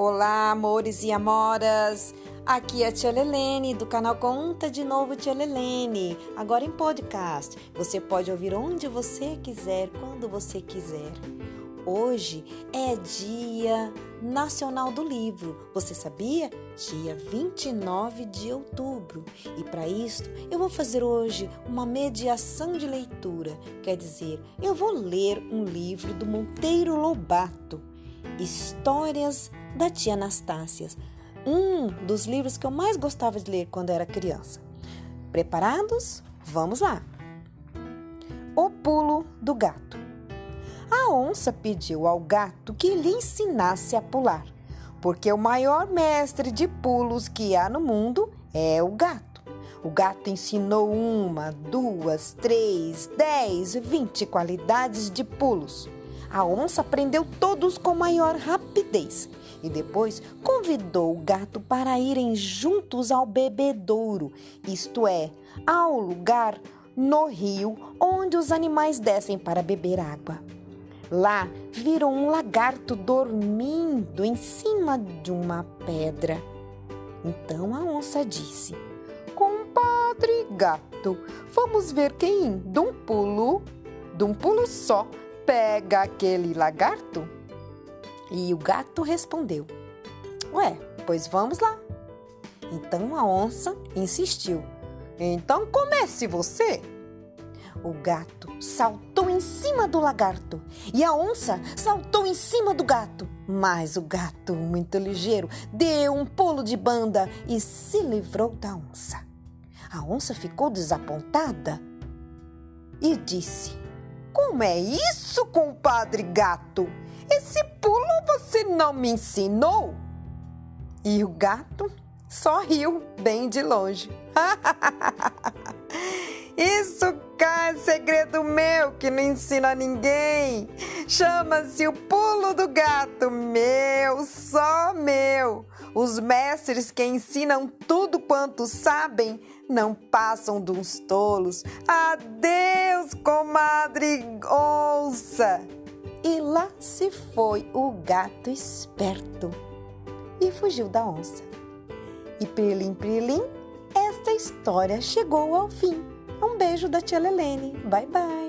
Olá, amores e amoras! Aqui é a Tia Lelene, do canal Conta de Novo Tia Lelene, agora em podcast. Você pode ouvir onde você quiser, quando você quiser. Hoje é Dia Nacional do Livro. Você sabia? Dia 29 de outubro. E para isso, eu vou fazer hoje uma mediação de leitura. Quer dizer, eu vou ler um livro do Monteiro Lobato, Histórias da Tia Anastácia, um dos livros que eu mais gostava de ler quando era criança. Preparados? Vamos lá! O Pulo do Gato. A onça pediu ao gato que lhe ensinasse a pular, porque o maior mestre de pulos que há no mundo é o gato. O gato ensinou uma, duas, três, dez, vinte qualidades de pulos. A onça aprendeu todos com maior rapidez e depois convidou o gato para irem juntos ao bebedouro, isto é, ao lugar no rio onde os animais descem para beber água. Lá viram um lagarto dormindo em cima de uma pedra. Então a onça disse: Compadre gato, vamos ver quem, de um pulo, de um pulo só, pega aquele lagarto? E o gato respondeu: Ué, pois vamos lá. Então a onça insistiu: Então comece você. O gato saltou em cima do lagarto e a onça saltou em cima do gato. Mas o gato, muito ligeiro, deu um pulo de banda e se livrou da onça. A onça ficou desapontada e disse: Como é isso, compadre gato? Esse pulo você não me ensinou? E o gato só riu bem de longe. Isso cá é segredo meu que não ensina a ninguém. Chama-se o pulo do gato, meu, só meu. Os mestres que ensinam tudo quanto sabem não passam dos tolos. Adeus, comadre onça. E lá se foi o gato esperto e fugiu da onça. E prilim, prilim, esta história chegou ao fim. Um beijo da tia Lelene. Bye, bye.